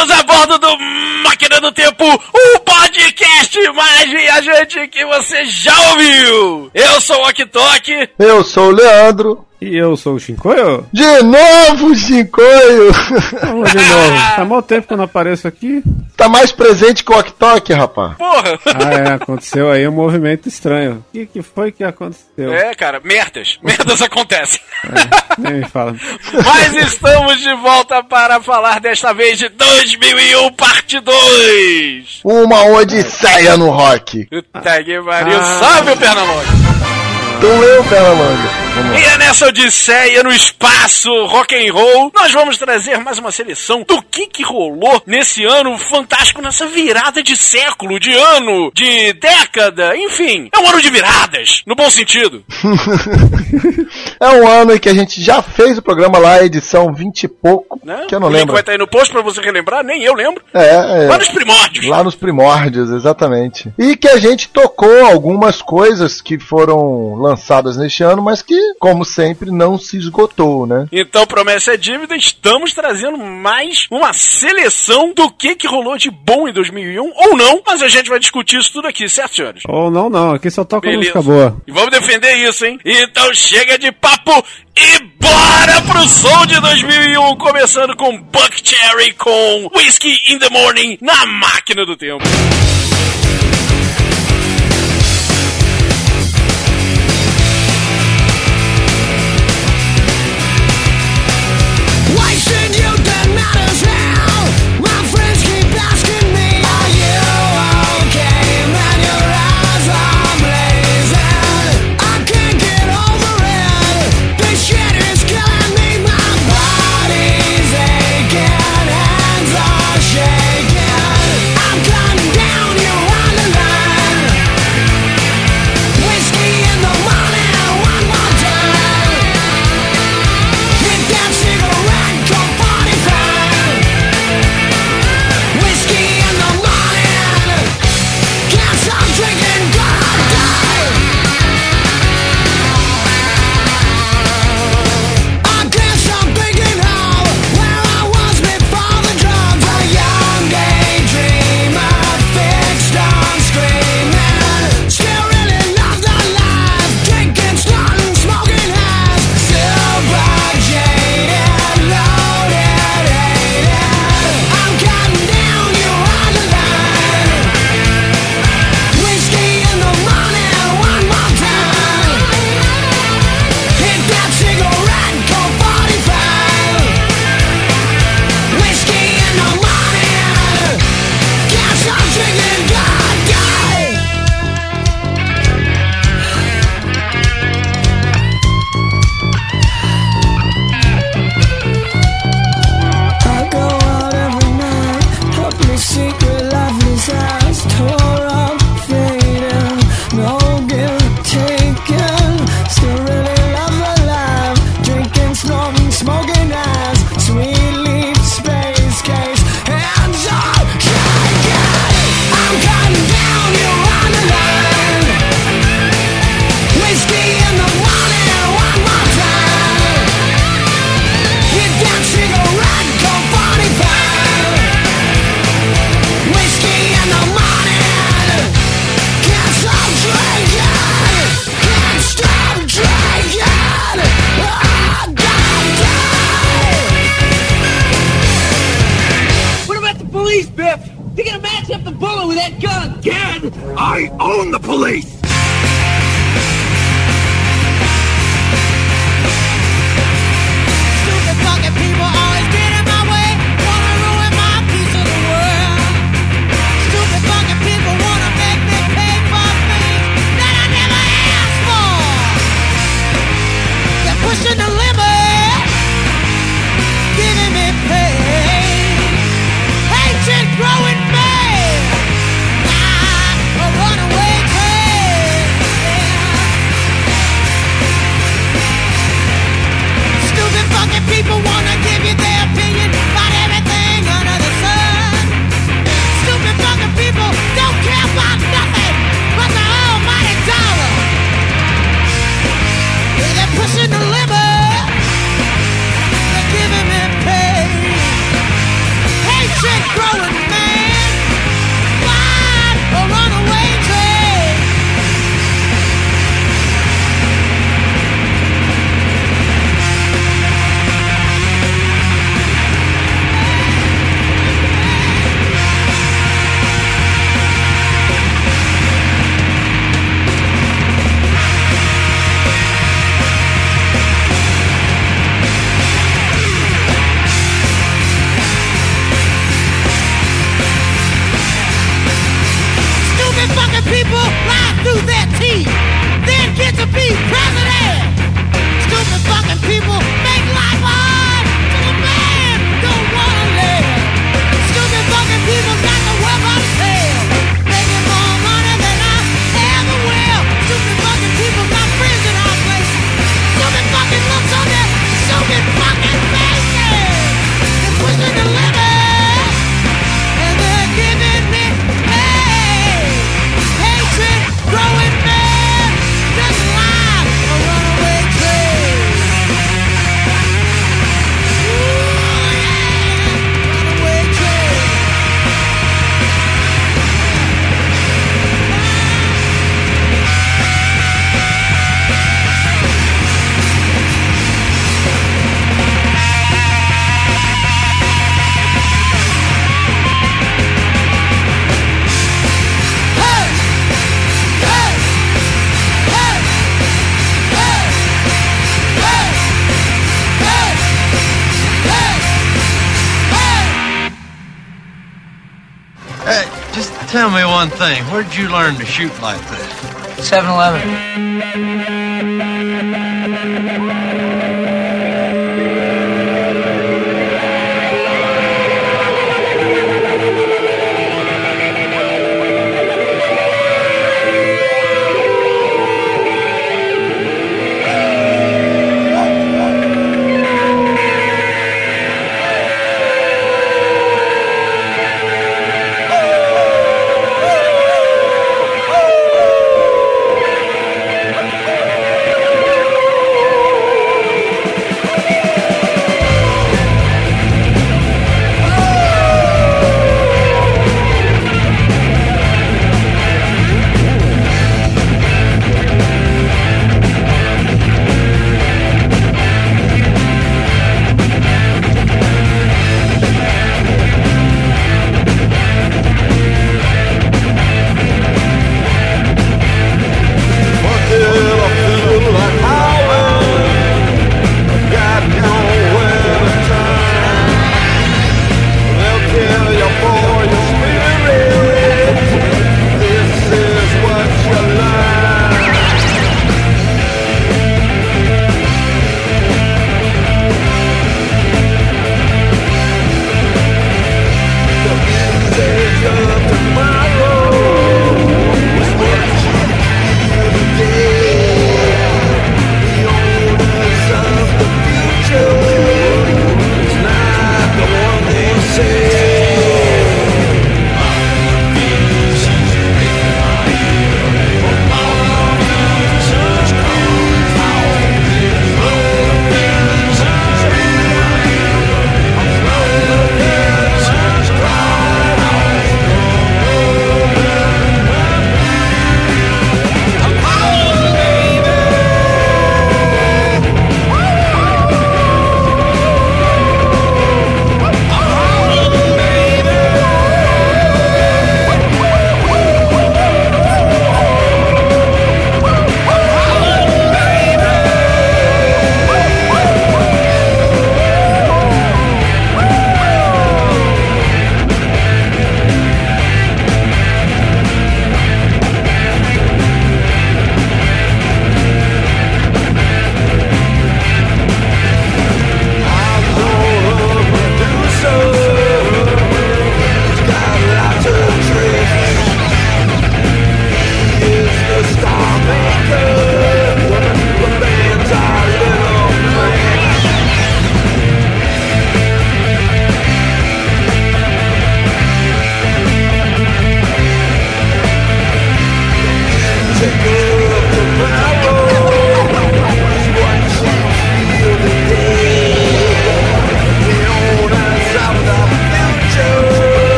Bem-vindos a bordo do Máquina do Tempo, o podcast mais viajante que você já ouviu. Eu sou o Ok Eu sou o Leandro. E eu sou o Shinkoio? De novo, Shinkoio! Vamos de novo. Tá mal tempo que eu não apareço aqui. Tá mais presente que o Ok rapaz. Porra! Ah, é, aconteceu aí um movimento estranho. O que, que foi que aconteceu? É, cara, merdas. Merdas acontecem. É, nem me fala. Mas estamos de volta para falar desta vez de 2001 parte 2. Uma odisseia no rock. Puta que pariu. Ah. Salve o Pernambuco. Então eu, lá. E é nessa odisseia no espaço rock and roll, nós vamos trazer mais uma seleção do que que rolou nesse ano fantástico, nessa virada de século, de ano, de década, enfim. É um ano de viradas, no bom sentido. É um ano em que a gente já fez o programa lá, edição 20 e pouco, Né? que eu não o link lembro. vai estar aí no post pra você relembrar, nem eu lembro. É, é. Lá nos primórdios. Lá nos primórdios, exatamente. E que a gente tocou algumas coisas que foram lançadas neste ano, mas que, como sempre, não se esgotou, né? Então, promessa é dívida, estamos trazendo mais uma seleção do que que rolou de bom em 2001, ou não, mas a gente vai discutir isso tudo aqui, certo, senhores? Ou não, não. Aqui só toca Beleza. música boa. E vamos defender isso, hein? Então chega de papo e bora pro som de 2001, começando com Buck Cherry com Whiskey in the Morning na máquina do tempo. Tell me one thing. Where'd you learn to shoot like that? 7 Eleven.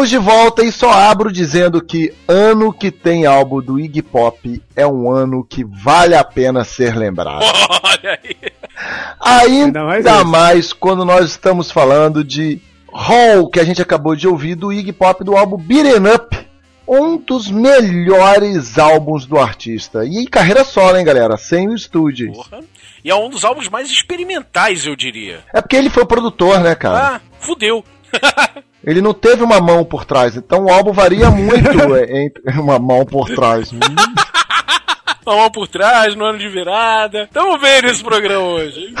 Estamos de volta e só abro dizendo que ano que tem álbum do Iggy Pop é um ano que vale a pena ser lembrado. Olha aí. Ainda, Ainda mais mais, esse. quando nós estamos falando de Hall, que a gente acabou de ouvir do Iggy Pop do álbum Beaten Up. Um dos melhores álbuns do artista. E em carreira solo, hein, galera? Sem o estúdio. Porra. E é um dos álbuns mais experimentais, eu diria. É porque ele foi o produtor, né, cara? Ah, fudeu. Ele não teve uma mão por trás, então o álbum varia muito é, entre uma mão por trás. Uma mão por trás, no ano de virada. Tamo bem nesse programa hoje.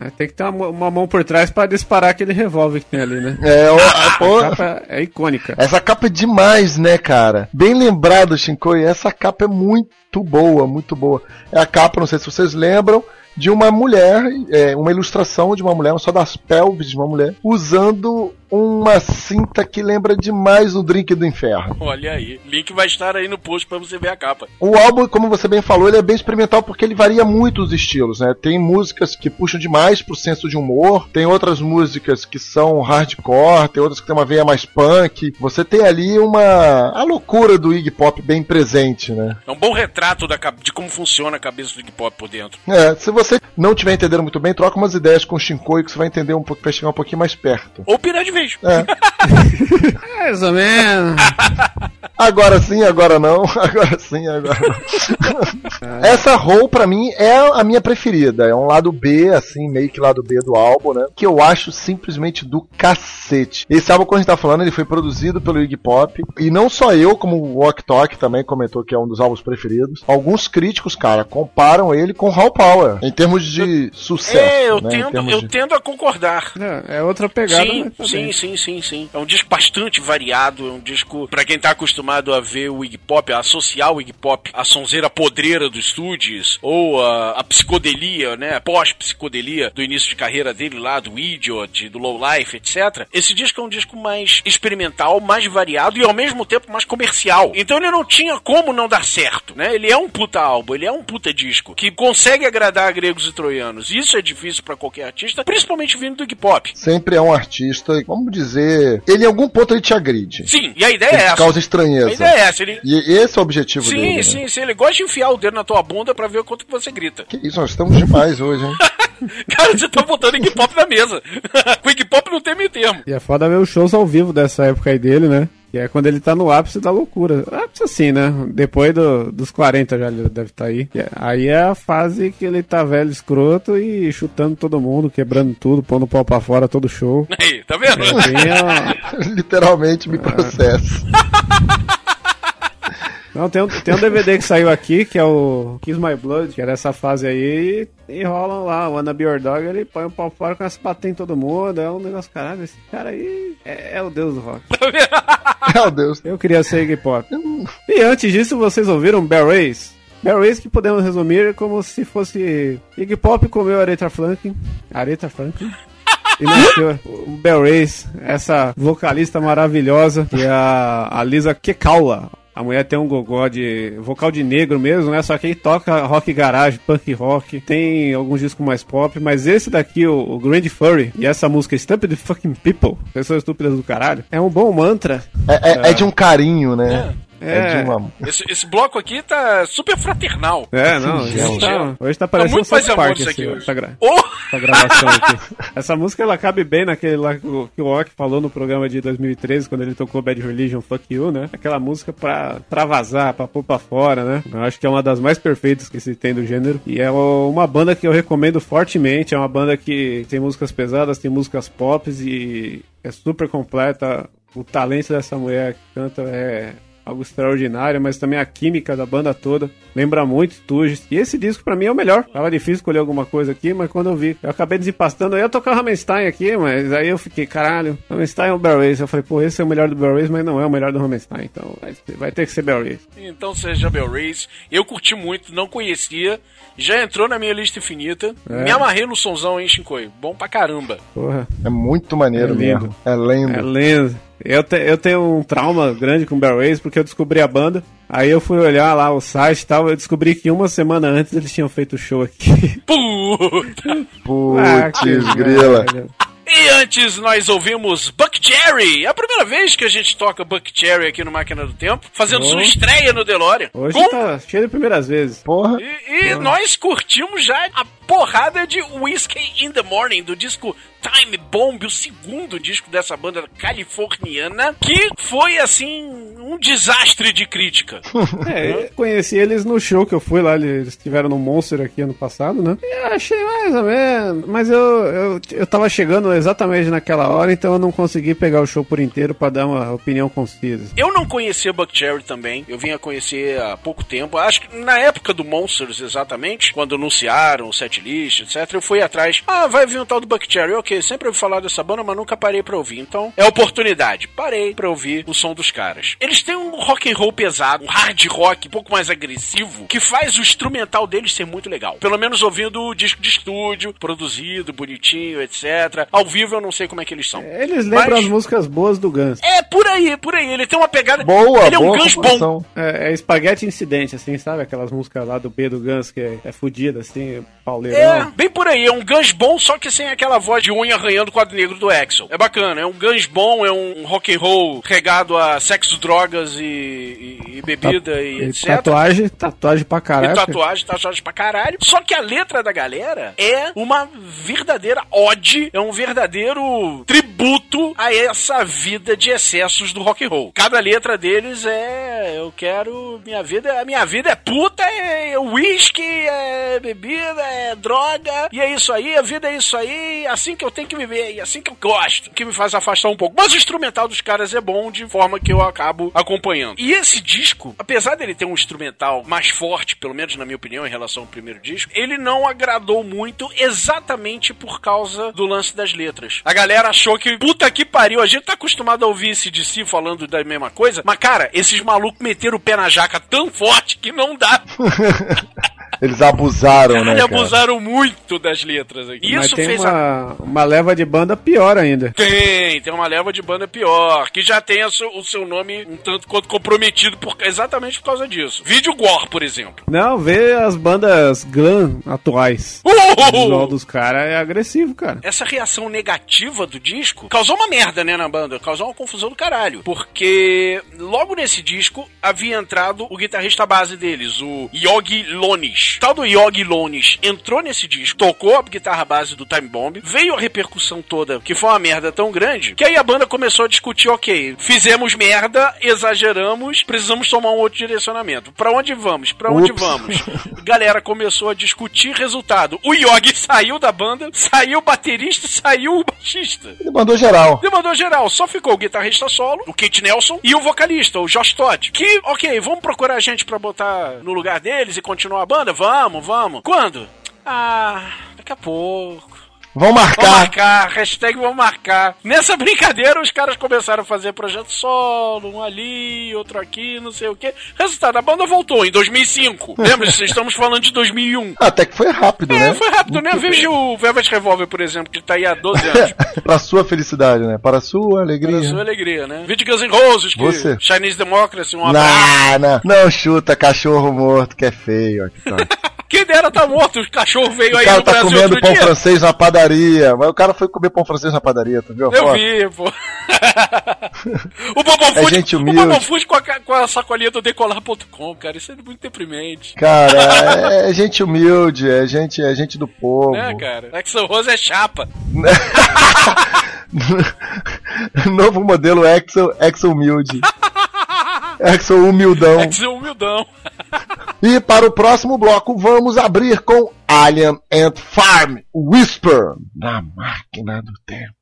É, Tem que ter uma, uma mão por trás pra disparar aquele revólver que tem ali, né? É, o- A pô, capa é icônica. essa capa é demais, né, cara? Bem lembrado, Shinkoi, essa capa é muito boa, muito boa. É a capa, não sei se vocês lembram, de uma mulher, é, uma ilustração de uma mulher, só das pelvis de uma mulher, usando uma cinta que lembra demais o Drink do Inferno. Olha aí. Link vai estar aí no post pra você ver a capa. O álbum, como você bem falou, ele é bem experimental porque ele varia muito os estilos, né? Tem músicas que puxam demais pro senso de humor, tem outras músicas que são hardcore, tem outras que tem uma veia mais punk. Você tem ali uma a loucura do Iggy Pop bem presente, né? É um bom retrato da, de como funciona a cabeça do Iggy Pop por dentro. É, se você não estiver entendendo muito bem, troca umas ideias com o Shinkoi que você vai entender um pouco, vai chegar um pouquinho mais perto. Ou pirar de vez. É. Mais ou menos. Agora sim, agora não. Agora sim, agora não. Essa roll pra mim é a minha preferida. É um lado B, assim, meio que lado B do álbum, né? Que eu acho simplesmente do cacete. Esse álbum, quando a gente tá falando, ele foi produzido pelo Iggy Pop. E não só eu, como o Walk Talk também comentou que é um dos álbuns preferidos. Alguns críticos, cara, comparam ele com Hall Power. Em termos de sucesso. é, eu, né? Tendo, eu de- tendo a concordar. É, é outra pegada, Sim, mas sim. Sim, sim, sim. É um disco bastante variado, é um disco pra quem tá acostumado a ver o Iggy Pop, a associar o Iggy Pop à sonzeira podreira dos estúdios ou a, a psicodelia, né, pós-psicodelia do início de carreira dele lá, do Idiot, do Low Life, etc. Esse disco é um disco mais experimental, mais variado e ao mesmo tempo mais comercial. Então ele não tinha como não dar certo, né? Ele é um puta álbum, ele é um puta disco que consegue agradar gregos e troianos. Isso é difícil pra qualquer artista, principalmente vindo do Iggy Pop. Sempre é um artista, vamos dizer. Ele em algum ponto ele te agride. Sim, e a ideia é Ele essa. causa A estranheza. ideia é essa. Ele... E esse é o objetivo Sim, dele. né? sim, sim. Ele gosta de enfiar o dedo na tua bunda pra ver o quanto que você grita. Que isso, nós estamos demais hoje, hein? Cara, você tá botando Iggy Pop na mesa. Com Iggy Pop não tem meio termo. E é foda ver os shows ao vivo dessa época aí dele, né? Que é quando ele tá no ápice da loucura. Ápice assim, né? Depois do- dos 40 já ele deve estar aí. E é- Aí é a fase que ele tá velho, escroto e chutando todo mundo, quebrando tudo, pondo o pau pra fora todo show. Aí, tá vendo? É bem a- Literalmente me processo. Não, tem um, tem um DVD que saiu aqui, que é o Kiss My Blood, que é dessa fase aí, e, rolam lá, o Wanna Be Your Dog, ele põe o pau fora com as patas em todo mundo, é um negócio, caralho, esse cara aí é, é o deus do rock. Meu Deus. Eu queria ser Iggy Pop. E antes disso, vocês ouviram Bear Race? Bear Race que podemos resumir como se fosse Iggy Pop comeu Aretha Franklin. Aretha Franklin? E nasceu o Bear Race, essa vocalista maravilhosa, que é a, a Lisa Kekaula. A mulher tem um gogó de vocal de negro mesmo, né? Só que aí toca rock garage, punk rock, tem alguns discos mais pop, mas esse daqui, o, o Grand Furry, e essa música Stupid Fucking People, pessoas estúpidas do caralho, é um bom mantra. É, é- é de um carinho, né? É, É. de uma. Esse, esse bloco aqui tá super fraternal. É, não, hoje tá, hoje tá Tá parecendo muito South mais amor Park isso aqui hoje. essa, gra- Oh! essa gravação aqui. Essa música ela cabe bem naquele lá que o, Ock falou no programa de 2013, quando ele tocou Bad Religion Fuck You, né? Aquela música pra, vazar, pra pôr pra fora, né? Eu acho que é uma das mais perfeitas que se tem do gênero. E é uma banda que eu recomendo fortemente. É uma banda que tem músicas pesadas, tem músicas pop e é super completa. O talento dessa mulher que canta é algo extraordinário, mas também a química da banda toda lembra muito Stooges. E esse disco pra mim é o melhor. Tava difícil escolher alguma coisa aqui, mas quando eu vi, eu acabei desempastando, eu ia tocar Rammstein aqui, mas aí eu fiquei, caralho, Rammstein é o Bear Race. Eu falei, pô, esse é o melhor do Bear Race, mas não é o melhor do Rammstein, então vai, ter que ser Bear Race. Então seja Bell Race. Eu curti muito, não conhecia. Já entrou na minha lista infinita. É. Me amarrei no sonzão, hein, Shinkoi? Bom pra caramba. Porra, É muito maneiro É lindo. mesmo. É lendo. é lenda. Eu, te- eu tenho um trauma grande com Bear Race porque eu descobri a banda. Aí eu fui olhar lá o site e tal, eu descobri que uma semana antes eles tinham feito o show aqui. Puta! Ah, que Putz, grila. merda. E antes nós ouvimos Buck Cherry. É a primeira vez que a gente toca Buck Cherry aqui no Máquina do Tempo, fazendo Oh. sua estreia no DeLorean. Hoje Com- tá cheio de primeiras vezes. Porra. E, e nós curtimos já a porrada de Whiskey in the Morning, do disco Time Bomb, o segundo disco dessa banda californiana, que foi, assim, um desastre de crítica. É, eu conheci eles no show que eu fui lá, eles estiveram no Monster aqui ano passado, né? E eu achei mais ou menos, mas eu, eu, eu tava chegando exatamente naquela hora, então eu não consegui pegar o show por inteiro pra dar uma opinião concisa. Eu não conhecia Buck Cherry também, eu vim a conhecer há pouco tempo. Acho que na época do Monsters, exatamente, quando anunciaram o setlist, etc., eu fui atrás. Ah, vai vir um tal do Buck Cherry. Ok, sempre ouvi falar dessa banda, mas nunca parei pra ouvir. Então, é oportunidade. Parei pra ouvir o som dos caras. Eles têm um rock and roll pesado, um hard rock um pouco mais agressivo, que faz o instrumental deles ser muito legal. Pelo menos ouvindo o disco de estúdio, produzido, bonitinho, etc. Ao vivo eu não sei como é que eles são. Eles lembram Mas- as músicas boas do Guns. É, por aí, por aí. Ele tem uma pegada. Boa, Ele é um boa Guns bom. É, é Espaguete Incidente, assim, sabe? Aquelas músicas lá do B do Guns que é, é fudida, assim, pauleirão. É, bem por aí. É um Guns bom, só que sem aquela voz de unha arranhando o quadro negro do Axel. É bacana. É um Guns bom, é um rock and roll regado a sexo, drogas e, e- e bebida e, E etc. tatuagem, tatuagem pra E caralho. tatuagem, tatuagem pra caralho. Só que a letra da galera é uma verdadeira ode, é um verdadeiro tributo a essa vida de excessos do rock and roll. Cada letra deles é eu quero minha vida, a minha vida é puta, é whisky, é bebida, é droga, e é isso aí, a vida é isso aí, assim que eu tenho que viver, e assim que eu gosto, que me faz afastar um pouco. Mas o instrumental dos caras é bom de forma que eu acabo acompanhando. E esse disco, apesar dele ter um instrumental mais forte, pelo menos na minha opinião, em relação ao primeiro disco, ele não agradou muito exatamente por causa do lance das letras. A galera achou que, puta que pariu, a gente tá acostumado a ouvir esse de si falando da mesma coisa, mas cara, esses malucos meteram o pé na jaca tão forte que não dá. Eles abusaram, né? Cara? abusaram muito das letras aqui. Mas Isso tem fez a uma, uma leva de banda pior ainda. Tem, tem uma leva de banda pior, que já tem a su- o seu nome um tanto quanto comprometido por, exatamente por causa disso. Vídeo Gore, por exemplo. Não, vê as bandas glam atuais. O visual dos caras é agressivo, cara. Essa reação negativa do disco causou uma merda, né, na banda. Causou uma confusão do caralho. Porque logo nesse disco havia entrado o guitarrista base deles, o Yogi Lonis. O tal do Yogi Lonis entrou nesse disco, tocou a guitarra base do Time Bomb, veio a repercussão toda, que foi uma merda tão grande, que aí a banda começou a discutir, ok, fizemos merda, exageramos, precisamos tomar um outro direcionamento. Pra onde vamos? Pra onde Ups. vamos? Galera começou a discutir resultado. O Yogi saiu da banda, saiu o baterista, saiu o baixista. Ele mandou geral. Demandou geral, só ficou o guitarrista solo, o Kate Nelson, e o vocalista, o Josh Todd. Que, ok, vamos procurar gente pra botar no lugar deles e continuar a banda? Vamos, vamos. Quando? Ah, daqui a pouco. Vão marcar. marcar, hashtag vamos marcar. Nessa brincadeira, os caras começaram a fazer projeto solo, um ali, outro aqui, não sei o quê. Resultado, a banda voltou em 2005. Lembra? Estamos falando de 2001. Até que foi rápido, É, né? foi rápido, né? Veja o Velvet Revolver, por exemplo, que tá aí há 12 anos. pra sua felicidade, né? Para a sua alegria. Pra sua alegria, né? Vídeo Guns N' Roses, que Você. Chinese Democracy, um abraço. Não, não, não chuta cachorro morto, que é feio. Aqui, tá. Quem dera tá morto, o cachorro veio O aí cara no tá Brasil comendo pão dia. francês na padaria. Mas o cara foi comer pão francês na padaria, tu viu? Eu foto? vi, pô. o Bobão É gente o humilde. Food com a, com a sacolinha do decolar.com, cara, isso é muito deprimente. Cara, é, é gente humilde, é gente, é gente do povo. Né, cara? Axel Rose é chapa. Novo modelo Exo, Exo humilde. Exo humildão. Axel humildão. E para o próximo bloco vamos abrir com Alien Ant Farm Whisper na máquina do tempo.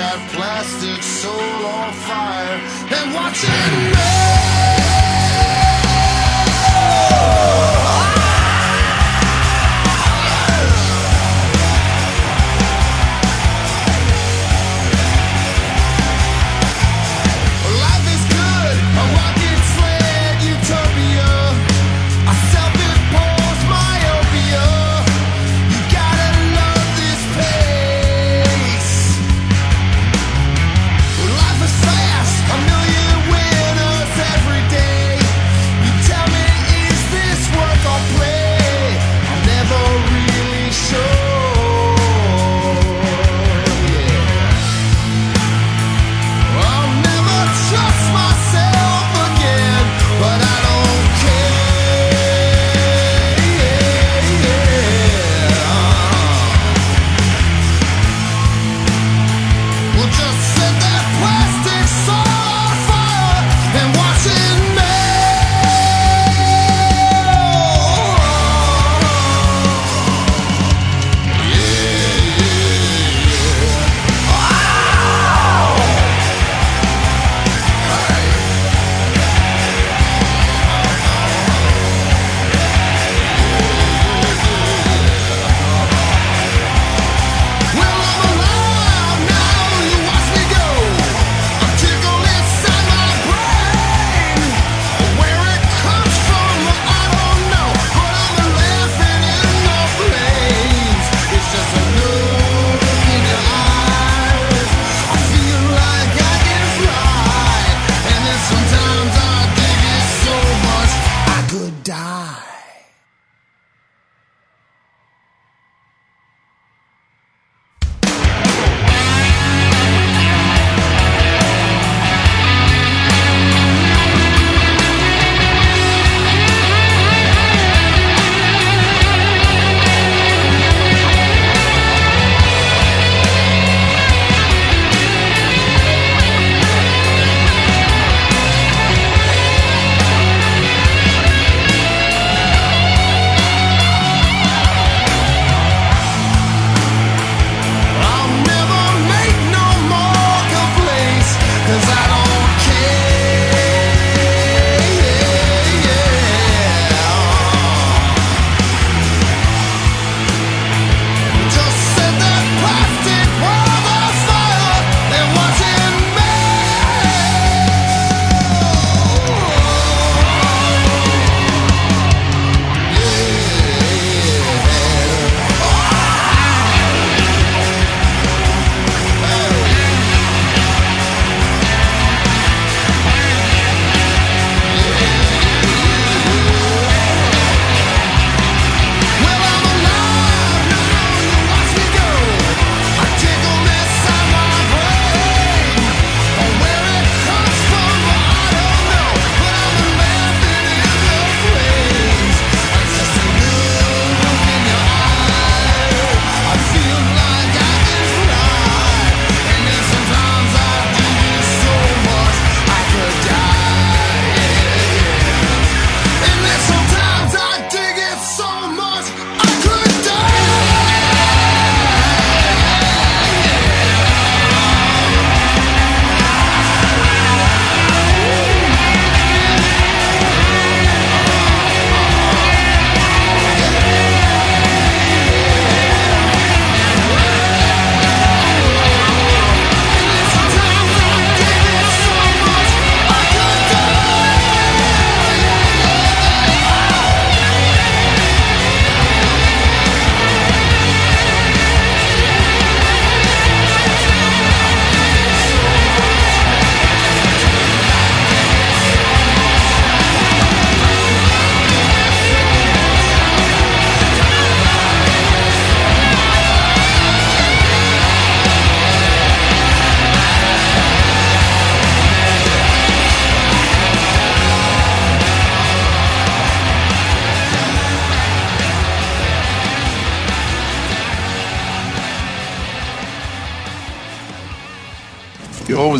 That plastic soul on fire and watch it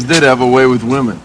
did have a way with women.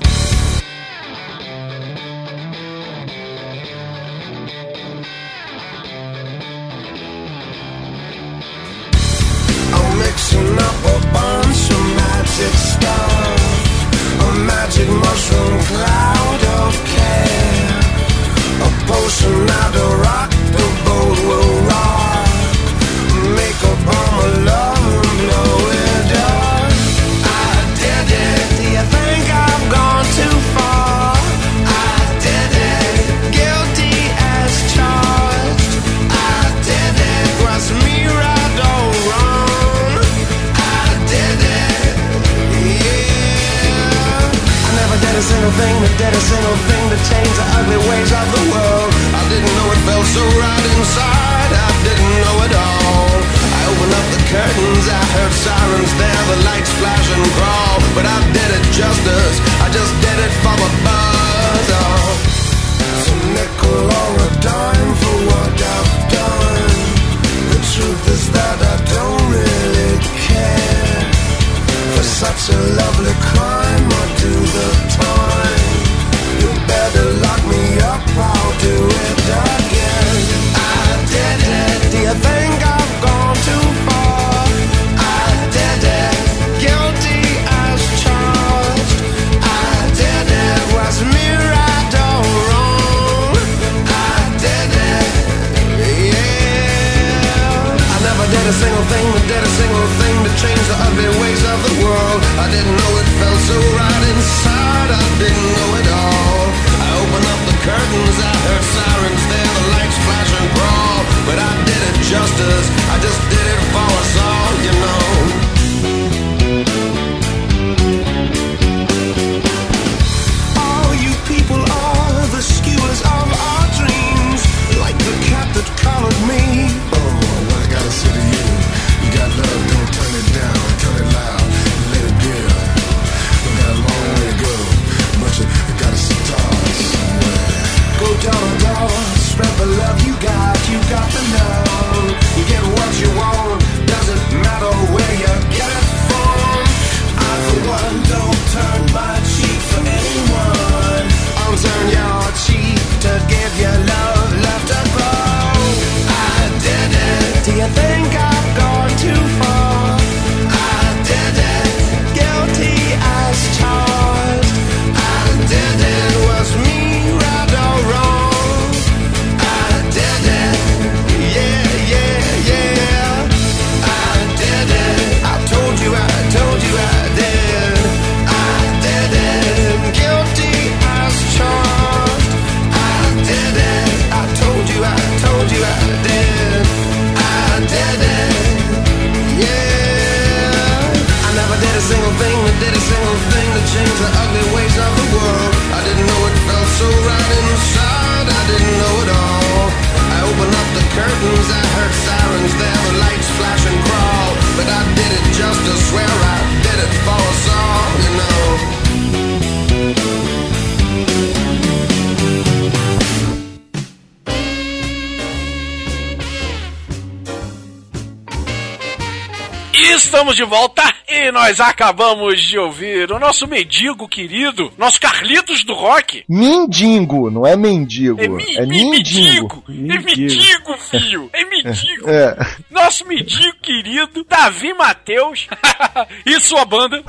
Estamos de volta e nós acabamos de ouvir o nosso mendigo querido, nosso Carlitos do Rock. Mindingo, não é mendigo. É, mi, é mi- mindingo. mendigo. É mendigo, filho. É mendigo. É. Nosso mendigo querido, Davi Matheus e sua banda.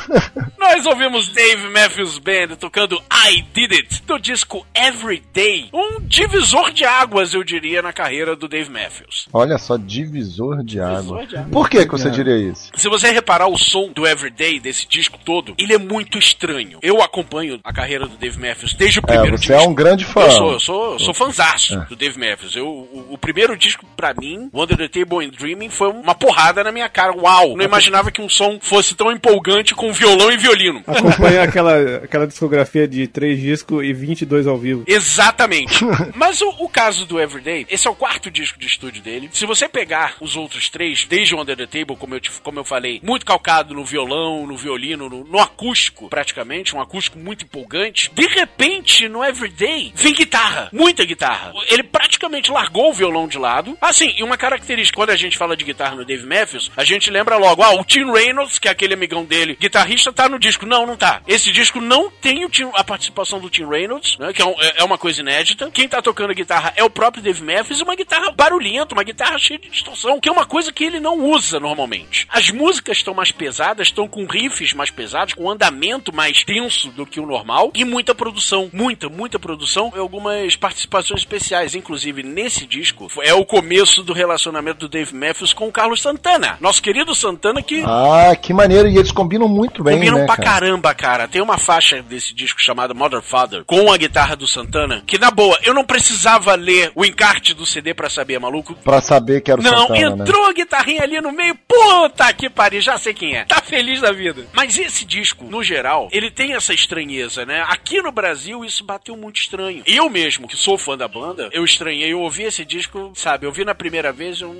Nós ouvimos Dave Matthews Band tocando I Did It, do disco Everyday. Um divisor de águas, eu diria, na carreira do Dave Matthews. Olha só, divisor de água. de água. Por que, que você diria isso? Se você reparar o som do Everyday, desse disco todo, ele é muito estranho. Eu acompanho a carreira do Dave Matthews desde o É, primeiro você disco. é um grande fã. Eu sou, eu sou, eu sou fanzaço É. do Dave Matthews. Eu, o, o primeiro disco, pra mim, Wonder the Table and Dreaming, foi uma porrada na minha cara. Uau! Não imaginava que um som fosse tão empolgante com violão e violino. Acompanha aquela, aquela discografia de três discos e 22 ao vivo. Exatamente. Mas o, o caso do Everyday, esse é o quarto disco de estúdio dele. Se você pegar os outros três, desde o Under the Table, como eu, te- como eu falei, muito calcado no violão, no violino, no, no acústico, praticamente, um acústico muito empolgante. De repente, no Everyday, vem guitarra, muita guitarra. Ele praticamente praticamente largou o violão de lado. Assim, e uma característica, quando a gente fala de guitarra no Dave Matthews, a gente lembra logo, ah, o Tim Reynolds, que é aquele amigão dele, guitarrista, tá no disco. Não, não tá. Esse disco não tem o Tim- a participação do Tim Reynolds, né, que é, um- é- é uma coisa inédita. Quem tá tocando guitarra é o próprio Dave Matthews, uma guitarra barulhenta, uma guitarra cheia de distorção, que é uma coisa que ele não usa normalmente. As músicas estão mais pesadas, estão com riffs mais pesados, com andamento mais tenso do que o normal, e muita produção, muita, muita produção, e algumas participações especiais, inclusive nesse disco, é o começo do relacionamento do Dave Matthews com o Carlos Santana, nosso querido Santana que Ah, que maneiro. E eles combinam muito bem, Combinam né, pra cara? caramba, cara. Tem uma faixa desse disco chamada Mother Father, com a guitarra do Santana, que na boa, eu não precisava ler o encarte do CD pra saber, maluco. Pra saber que era o Não, Santana, né? entrou a guitarrinha ali no meio, puta que pariu, já sei quem é. Tá feliz da vida. Mas esse disco, no geral, ele tem essa estranheza, né? Aqui no Brasil, isso bateu muito estranho. Eu mesmo, que sou fã da banda, eu estranhei, eu ouvi esse disco, sabe, eu vi na primeira vez, eu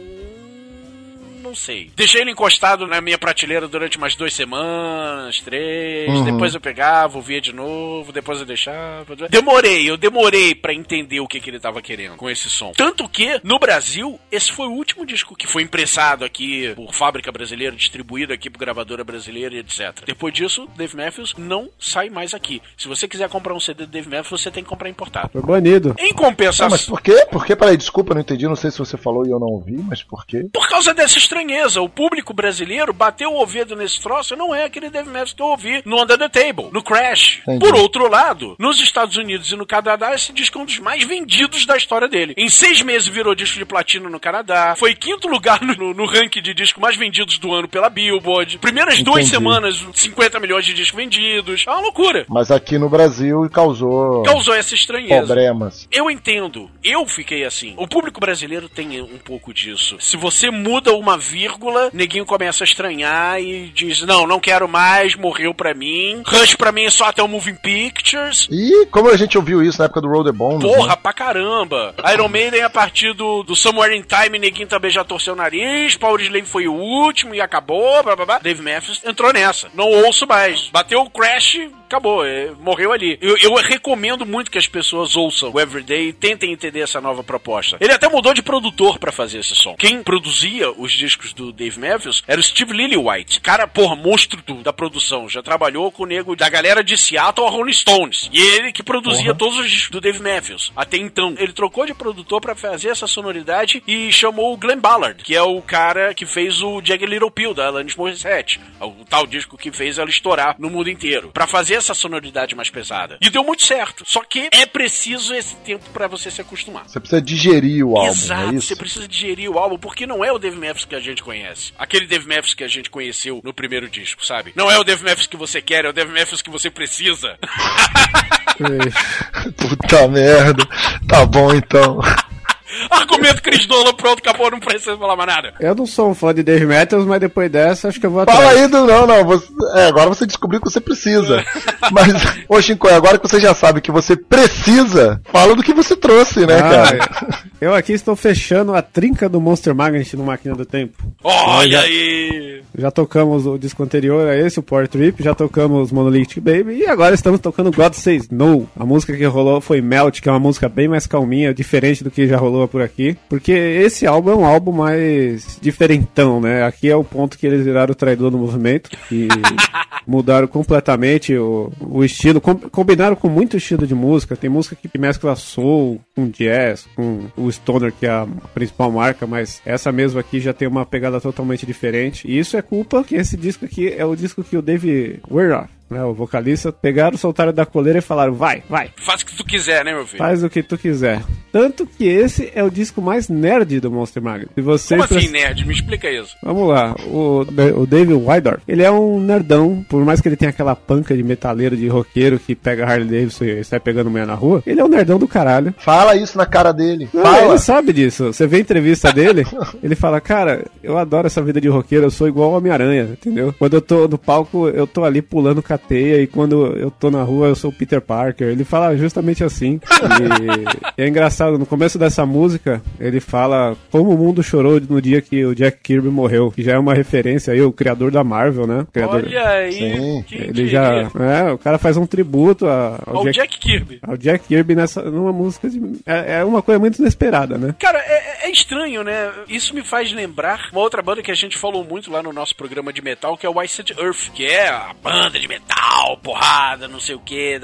não sei. Deixei ele encostado na minha prateleira durante umas duas semanas, três. Uhum. Depois eu pegava, ouvia de novo, depois eu deixava. Demorei, eu demorei pra entender o que, que ele tava querendo com esse som. Tanto que, no Brasil, esse foi o último disco que foi impressado aqui por fábrica brasileira, distribuído aqui por gravadora brasileira e etc. Depois disso, Dave Matthews não sai mais aqui. Se você quiser comprar um CD do Dave Matthews, você tem que comprar importado. Foi banido. Em Ah, compensação. mas por quê? Por quê? Peraí, desculpa, não entendi. Não sei se você falou e eu não ouvi, mas por quê? Por causa dessa estranheza. O público brasileiro bateu o ouvido nesse troço e não é aquele Dave Matthews que eu ouvi no Under the Table, no Crash. Entendi. Por outro lado, nos Estados Unidos e no Canadá, esse disco é um dos mais vendidos da história dele. Em seis meses virou disco de platino no Canadá, foi quinto lugar no, no ranking de discos mais vendidos do ano pela Billboard. Primeiras duas Entendi. semanas, 50 milhões de discos vendidos. É uma loucura. Mas aqui no Brasil causou Causou essa estranheza. problemas. Eu entendo. Eu fiquei assim. O público brasileiro tem um pouco disso. Se você muda uma vírgula, neguinho começa a estranhar e diz: Não, não quero mais, morreu pra mim. Rush pra mim é só até o Moving Pictures. E como a gente ouviu isso na época do the Bones, Porra, né? pra caramba. Iron Maiden a partir do, do Somewhere in Time, neguinho também já torceu o nariz. Power Slave foi o último e acabou. Blá, blá, blá. Dave Matthews entrou nessa. Não ouço mais. Bateu o Crash, acabou. é, morreu ali. Eu, eu recomendo muito que as pessoas ouçam o Everyday e tentem entender essa nova proposta. Ele até mudou de produtor pra fazer esse som. Quem produzia os discos do Dave Matthews era o Steve Lillywhite. Cara, porra, monstro do- da produção. Já trabalhou com o nego da galera de Seattle a Rolling Stones. E ele que produzia todos os discos do Dave Matthews. Até então. Ele trocou de produtor pra fazer essa sonoridade e chamou o Glenn Ballard, que é o cara que fez o Jagged Little Pill da Alanis Morissette. O tal disco que fez ela estourar no mundo inteiro. Pra fazer essa sonoridade mais pesada. E deu muito certo. Só que é preciso esse tempo pra você se acostumar. Você precisa digerir o álbum, Exato, é isso? você precisa digerir o álbum, porque não é o Dave Matthews que a gente conhece. Aquele Dave Matthews que a gente conheceu no primeiro disco, sabe? Não é o Dave Matthews que você quer, é o Dave Matthews que você precisa. Puta merda. Tá bom então. Argumento Chris Nolan, pronto, acabou, não precisa falar mais nada. Eu não sou um fã de Dave Matthews, mas depois dessa acho que eu vou Fala atrás. aí do. Não, não. Você, é, agora você descobriu que você precisa. Mas, ô Shinko, agora que você já sabe que você precisa, fala do que você trouxe, né, Ah, cara? eu aqui estou fechando a trinca do Monster Magnet no Máquina do Tempo. Olha aí! Já tocamos o disco anterior a esse, o Power Trip, já tocamos Monolithic Baby e agora estamos tocando God Says No. A música que rolou foi Melt, que é uma música bem mais calminha, diferente do que já rolou por aqui. Porque esse álbum é um álbum mais diferentão, né? Aqui é o ponto que eles viraram o traidor do movimento e mudaram completamente o, o estilo, com- combinaram com muito estilo de música. Tem música que mescla soul com jazz, com o stoner, que é a principal marca, mas essa mesma aqui já tem uma pegada totalmente diferente. E isso é culpa que esse disco aqui é o disco que o Dave Weird, né, o vocalista, pegaram, soltaram da coleira e falaram: vai, vai, Faz o que tu quiser, né, meu filho? faz o que tu quiser. Tanto que esse é o disco mais nerd do Monster Magnet. Se você Como assim, nerd? Me explica isso. Vamos lá, o, o David Wydorf, ele é um nerdão, por mais que ele tenha aquela panca de metaleiro, de roqueiro que pega Harley Davidson e sai pegando mulher na rua, ele é um nerdão do caralho. Fala isso na cara dele. Não, Fala. ele sabe disso. Você vê a entrevista dele, ele fala, cara, eu adoro essa vida de roqueiro, eu sou igual ao Homem-Aranha, entendeu? Quando eu tô no palco, eu tô ali pulando cateia, e quando eu tô na rua, eu sou o Peter Parker. Ele fala justamente assim. E, e é engraçado no começo dessa música, ele fala como o mundo chorou no dia que o Jack Kirby morreu, que já é uma referência aí, o criador da Marvel, né? Criador... Olha aí, Sim. Ele já. É, o cara faz um tributo a- ao, Ao Jack, Jack Kirby. ao Jack Kirby nessa, numa música de. É, é uma coisa muito inesperada, né? Cara, é, é estranho, né? Isso me faz lembrar uma outra banda que a gente falou muito lá no nosso programa de metal, que é o Iced Earth, que é a banda de metal, porrada, não sei o que,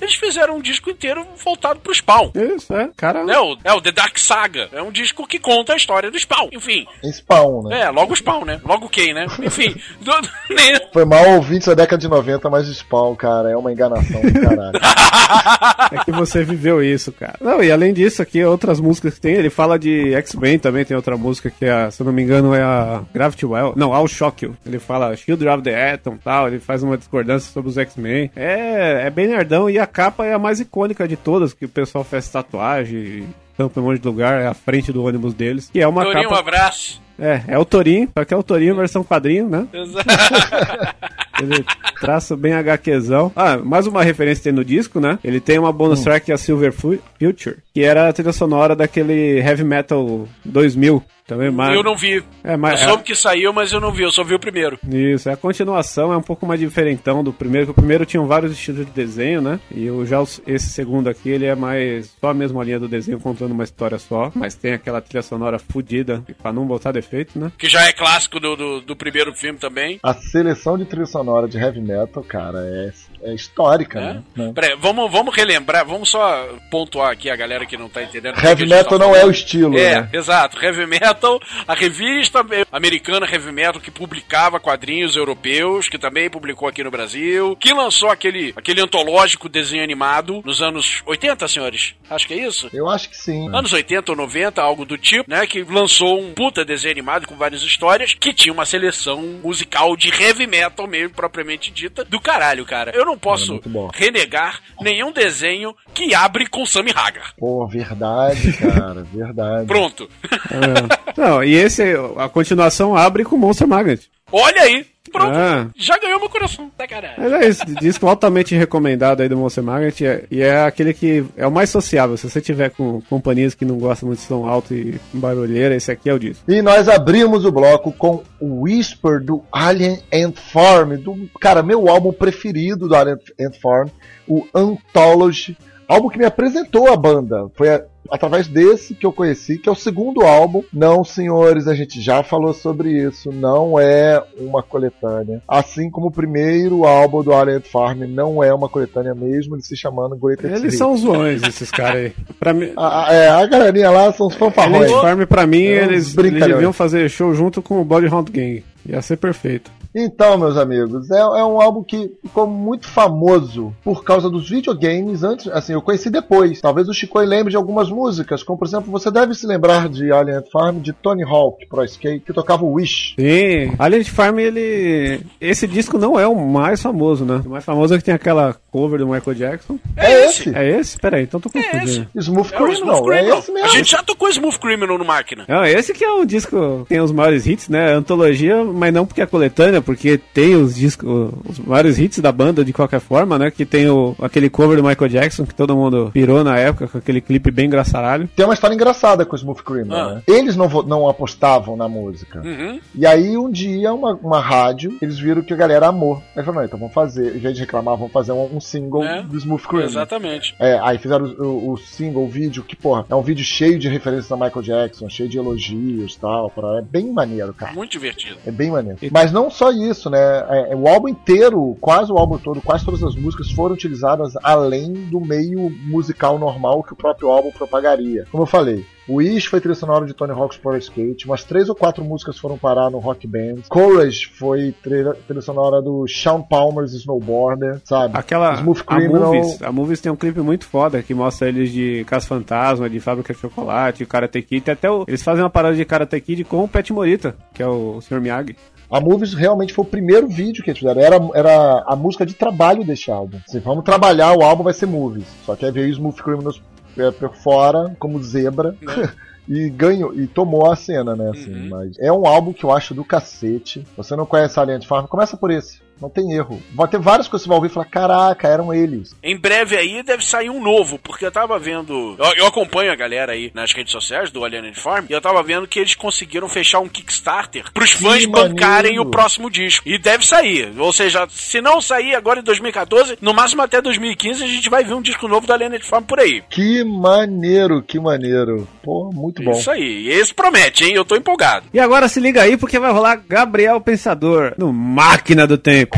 eles fizeram um disco inteiro voltado pro Spawn. Isso, é. Cara. É o, é o The Dark Saga. É um disco que conta a história do Spawn. Enfim, Spawn, né? é, logo o Spawn, né? Logo quem, né? Enfim, do- né? Foi mal ouvintes da década de 90, mas Spawn, cara, é uma enganação do caralho. É que você viveu isso, cara. Não, e além disso, aqui, outras músicas que tem, ele fala de X-Men também, tem outra música que, é, se eu não me engano, é a Gravity Well. Não, I'll Shock You. Ele fala Shield of the Atom e tal, ele faz uma sobre os X-Men. É, é bem nerdão e a capa é a mais icônica de todas, que o pessoal faz tatuagem, tampa em um monte de lugar, é a frente do ônibus deles. Que é uma Torinho, um capa... abraço. É, é o Torinho, só que é o Torinho versão quadrinho, né? Exato. Ele traça bem HQzão. Ah, mais uma referência que tem no disco, né? Ele tem uma bonus track, que é a Silver Fu- Future, que era a trilha sonora daquele Heavy Metal 2000. Também mais. Eu não vi. É, mas eu soube que saiu, mas eu não vi. Eu só vi o primeiro. Isso, é a continuação, é um pouco mais diferentão do primeiro, que o primeiro tinha vários estilos de desenho, né? E o, já esse segundo aqui, ele é mais só a mesma linha do desenho, contando uma história só, mas tem aquela trilha sonora fodida, pra não botar defeito, né? Que já é clássico do, do, do primeiro filme também. A seleção de trilha sonora de heavy metal, cara, é, é histórica, Né? né? né? Peraí, vamos, vamos relembrar, vamos só pontuar aqui a galera que não tá entendendo. Heavy gente metal tá não é o estilo, É, né? exato. Heavy Metal, a revista americana Heavy Metal que publicava quadrinhos europeus, que também publicou aqui no Brasil, que lançou aquele, aquele antológico desenho animado nos anos 80, senhores? Acho que é isso? Eu acho que sim. Anos 80 ou 90, algo do tipo, né? Que lançou um puta desenho animado com várias histórias, que tinha uma seleção musical de heavy metal mesmo, propriamente dita, do caralho, cara. Eu não posso muito bom. renegar nenhum desenho que abre com Sammy Hagar. Pô, verdade, cara, verdade. Pronto. É. Não, e esse, a continuação abre com Monster Magnet. Olha aí. Pronto. Ah. Já ganhou meu coração. Tá caralho. Mas é isso, disco altamente recomendado aí do Monster Magnet e é, e é aquele que é o mais sociável. Se você tiver com companhias que não gostam muito de som alto e barulheira, esse aqui é o disco. E nós abrimos o bloco com o Whisper do Alien Ant Farm, do cara, meu álbum preferido do Alien Ant Farm, o Anthology, álbum que me apresentou a banda. Foi a- através desse que eu conheci, que é o segundo álbum. Não, senhores, a gente já falou sobre isso, não é uma coletânea. Assim como o primeiro álbum do Alien Farm não é uma coletânea mesmo, ele se chamando Greatest Eles Hits. são zoões, esses caras aí. Pra mim, A, é, a galerinha lá são os fanfarrões. Elite Farm, pra mim, É eles, eles deviam fazer show junto com o Body Round Gang. Ia ser perfeito. Então, meus amigos, é, é um álbum que ficou muito famoso por causa dos videogames antes. Assim, eu conheci depois. Talvez o Chico lembre de algumas músicas, como por exemplo, você deve se lembrar de Alien Farm de Tony Hawk Pro Skate, que tocava o Wish. Sim. Alien Farm, ele. Esse disco não é o mais famoso, né? O mais famoso é que tem aquela cover do Michael Jackson. É, esse. É esse? Peraí, então tô É confundindo. esse. Smooth É Smooth Criminal, Criminal. é esse mesmo. A gente já tocou Smooth Criminal no máquina. Não, esse que é o disco tem os maiores hits, né? Antologia, mas não porque é coletânea, porque tem os discos, os maiores hits da banda de qualquer forma, né? Que tem o, aquele cover do Michael Jackson que todo mundo pirou na época, com aquele clipe bem engraçaralho. Tem uma história engraçada com o Smooth Criminal, Ah. né? Eles não, não apostavam na música. Uhum. E aí, um dia, uma, uma rádio, eles viram que a galera amou. Aí falaram, então vamos fazer, em vez de reclamar, vamos fazer um, um single É. do Smooth Criminal. Exatamente. É, aí fizeram o, o- o single, o vídeo, que, porra, é um vídeo cheio de referências a Michael Jackson, cheio de elogios e tal. pra- É bem maneiro, cara. Muito divertido. É bem maneiro. Mas não só isso, né? É, é, o álbum inteiro, quase o álbum todo, quase todas as músicas foram utilizadas além do meio musical normal que o próprio álbum propagaria. Como eu falei, o Wish foi trilha sonora de Tony Hawk's Pro Skate, umas três ou quatro músicas foram parar no Rock Band. Courage foi trilha, trilha sonora do Sean Palmer's Snowboarder, sabe? Aquela. Smooth A Criminal. Movies, a Movies tem um clipe muito foda que mostra eles de Caça Fantasma, de Fábrica de Chocolate, Karate Kid. Até o- eles fazem uma parada de Karate Kid com o Pet Morita, que é o Sr. Miyagi. A Movies realmente foi o primeiro vídeo que eles fizeram. Era, era a música de trabalho desse álbum. Assim, vamos trabalhar, o álbum vai ser Movies. Só que aí veio Smooth Criminals é, por fora, como zebra. E ganhou, e tomou a cena, né? Assim, Uhum. mas é um álbum que eu acho do cacete. Você não conhece Alien Farm? Começa por esse. Não tem erro. Vai ter várias coisas que você vai ouvir e falar, caraca, eram eles. Em breve aí deve sair um novo, porque eu tava vendo. Eu, eu acompanho a galera aí nas redes sociais do Alien Farm e eu tava vendo que eles conseguiram fechar um Kickstarter pros fãs bancarem maneiro. o próximo disco. E deve sair. Ou seja, se não sair agora em 2014, no máximo até 2015 a gente vai ver um disco novo do Alien Farm por aí. Que maneiro, que maneiro. Pô, muito bom. Isso aí. E esse promete, hein? Eu tô empolgado. E agora se liga aí porque vai rolar Gabriel Pensador no Máquina do Tempo.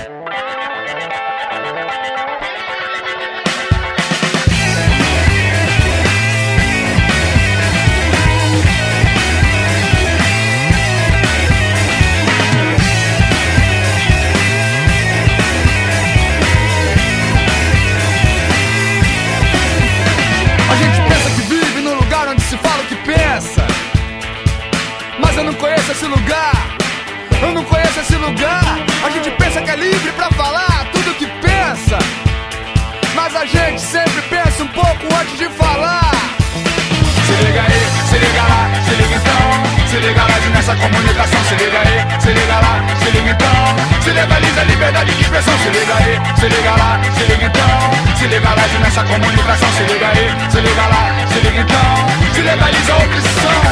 Nessa comunicação, se liga aí, se liga lá, se liga então. Se legaliza a liberdade de expressão, se liga aí, se liga lá, se liga então. Se de nessa comunicação, se liga aí, se liga lá, se liga então. Se legaliza a opção.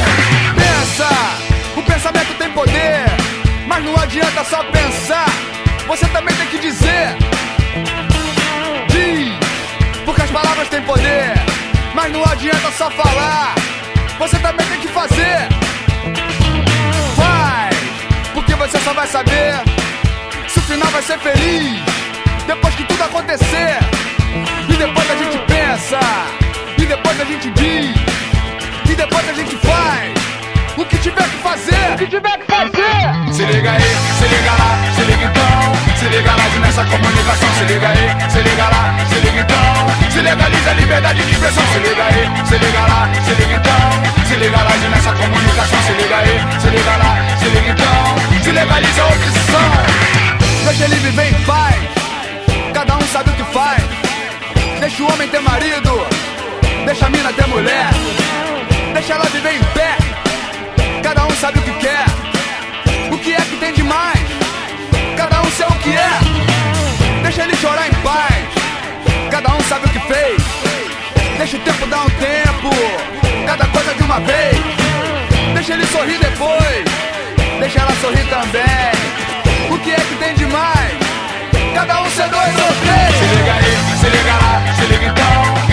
Pensa, o pensamento tem poder, mas não adianta só pensar. Você também tem que dizer. Diz, porque as palavras têm poder, mas não adianta só falar. Você também tem que fazer. Você só vai saber se o final vai ser feliz depois que tudo acontecer. E depois a gente pensa, e depois a gente diz, e depois a gente faz o que tiver que fazer. O que tiver que fazer. Se liga aí, se liga lá, se liga então. Se liga lá nessa comunicação, se liga aí, se liga lá, se liga então. Se legaliza a liberdade de expressão, se liga aí, se liga lá, se liga então. Se liga lá nessa comunicação, se liga aí, se liga lá, se liga então. Se legaliza a opção. Deixa ele viver em paz, cada um sabe o que faz. Deixa o homem ter marido, deixa a mina ter mulher. Deixa ela viver em pé, cada um sabe o que quer. Que é. Deixa ele chorar em paz, cada um sabe o que fez. Deixa o tempo dar um tempo, cada coisa de uma vez. Deixa ele sorrir depois, deixa ela sorrir também. O que é que tem de mais? Cada um ser dois ou três. Se liga aí, se liga lá,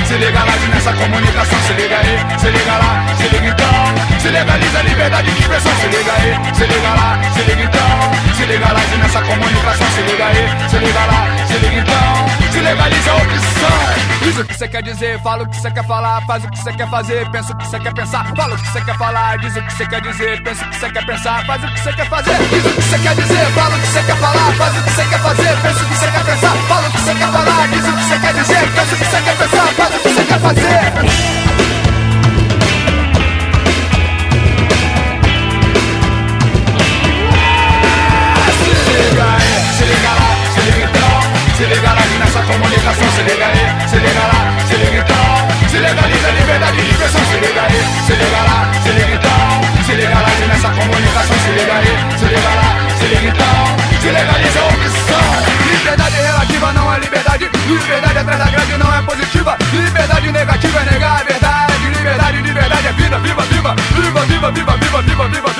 se liga então. Lá nessa comunicação, se liga aí, se liga lá, se liga então. Se legaliza a liberdade de expressão, se liga aí, se liga lá, se liga então. Se liga lá nessa comunicação, se liga aí, se liga lá, se liga então. Se legaliza a opção. Diz o que você quer dizer, fala o que você quer falar, faz o que você quer fazer, pensa o que você quer pensar, fala o que você quer falar, diz o que você quer dizer, pensa o que você quer pensar, faz o que você quer fazer, diz o que você quer dizer, fala o que você quer falar, faz o que você quer fazer, pensa o que você quer pensar, fala o que você quer falar, diz o que você quer dizer, pensa o que você quer pensar, faz o quer fazer. Então. Comunicação, se liga aí, se liga lá, se liga então. Se legaliza a liberdade de expressão, se liga aí, se liga lá, se liga então. Se liga lá nessa comunicação, se liga aí, se liga lá, viva, viva, viva, viva, viva,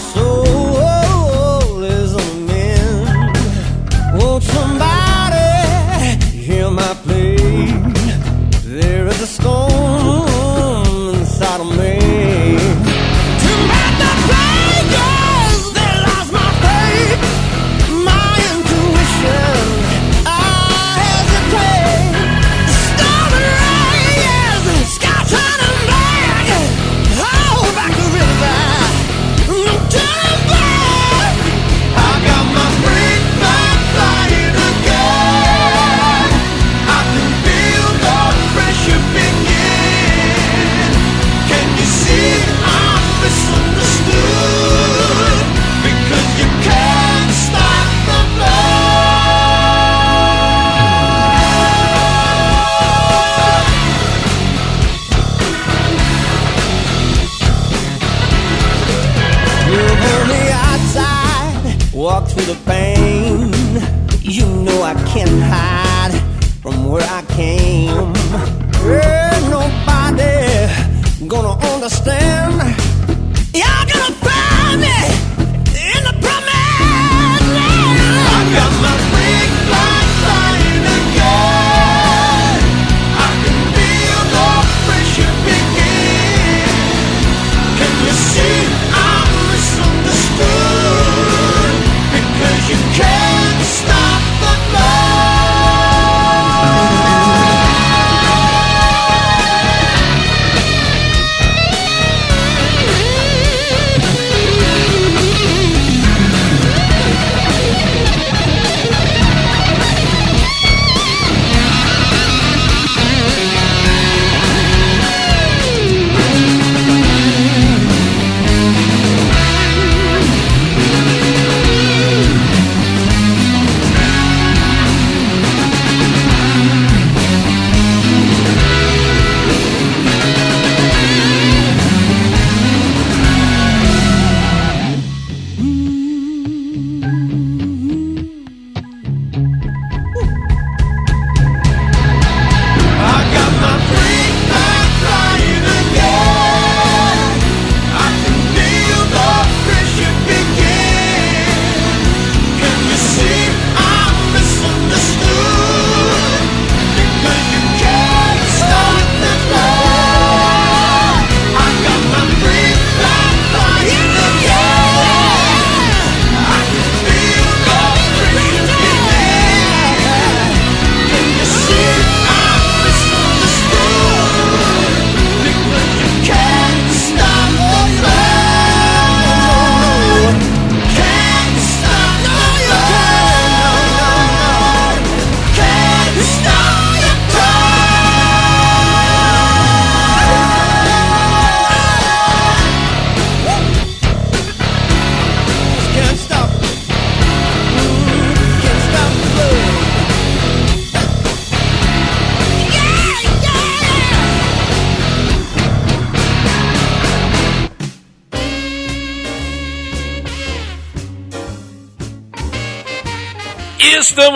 and